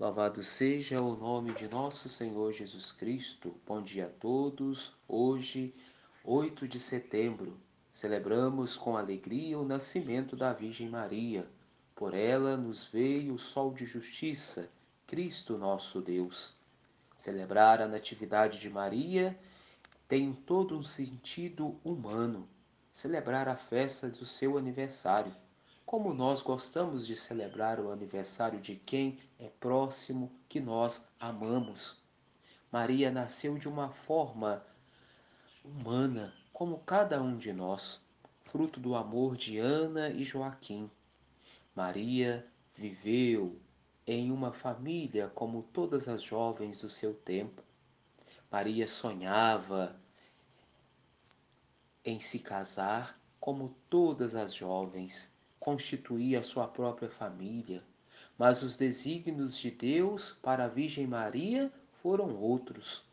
Louvado seja o nome de nosso Senhor Jesus Cristo. Bom dia a todos. Hoje, 8 de setembro, celebramos com alegria o nascimento da Virgem Maria. Por ela nos veio o sol de justiça, Cristo nosso Deus. Celebrar a Natividade de Maria tem todo um sentido humano. Celebrar a festa do seu aniversário como nós gostamos de celebrar o aniversário de quem é próximo, que nós amamos. Maria nasceu de uma forma humana, como cada um de nós, fruto do amor de Ana e Joaquim. Maria viveu em uma família como todas as jovens do seu tempo. Maria sonhava em se casar como todas as jovens constituir a sua própria família, mas os desígnios de Deus para a Virgem Maria foram outros.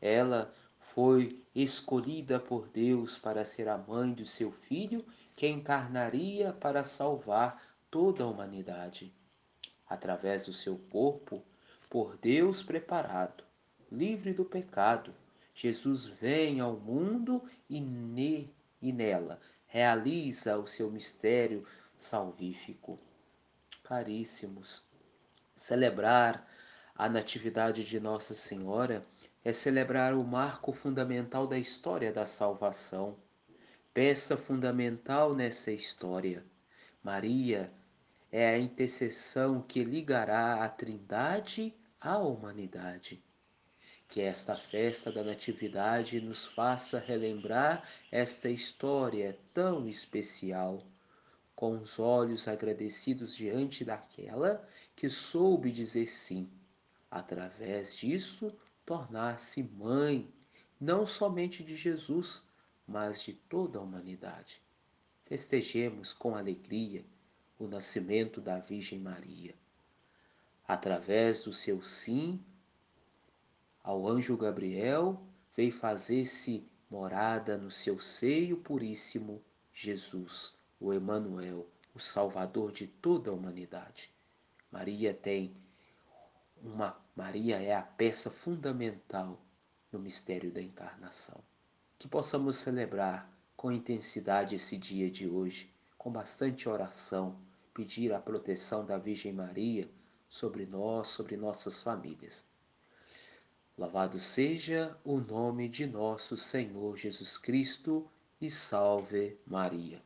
Ela foi escolhida por Deus para ser a mãe do seu filho, que encarnaria para salvar toda a humanidade. Através do seu corpo, por Deus preparado, livre do pecado, Jesus vem ao mundo e, ne, e nela realiza o seu mistério salvífico. Caríssimos, celebrar a Natividade de Nossa Senhora é celebrar o marco fundamental da história da salvação, peça fundamental nessa história. Maria é a intercessão que ligará a Trindade à humanidade que esta festa da Natividade nos faça relembrar esta história tão especial, com os olhos agradecidos diante daquela que soube dizer sim, através disso tornar-se mãe, não somente de Jesus, mas de toda a humanidade. Festejemos com alegria o nascimento da Virgem Maria. Através do seu sim, ao anjo Gabriel, veio fazer-se morada no seu seio puríssimo Jesus, o Emanuel, o Salvador de toda a humanidade. Maria tem uma Maria é a peça fundamental no mistério da encarnação. Que possamos celebrar com intensidade esse dia de hoje, com bastante oração, pedir a proteção da Virgem Maria sobre nós, sobre nossas famílias. Louvado seja o nome de nosso Senhor Jesus Cristo e salve Maria.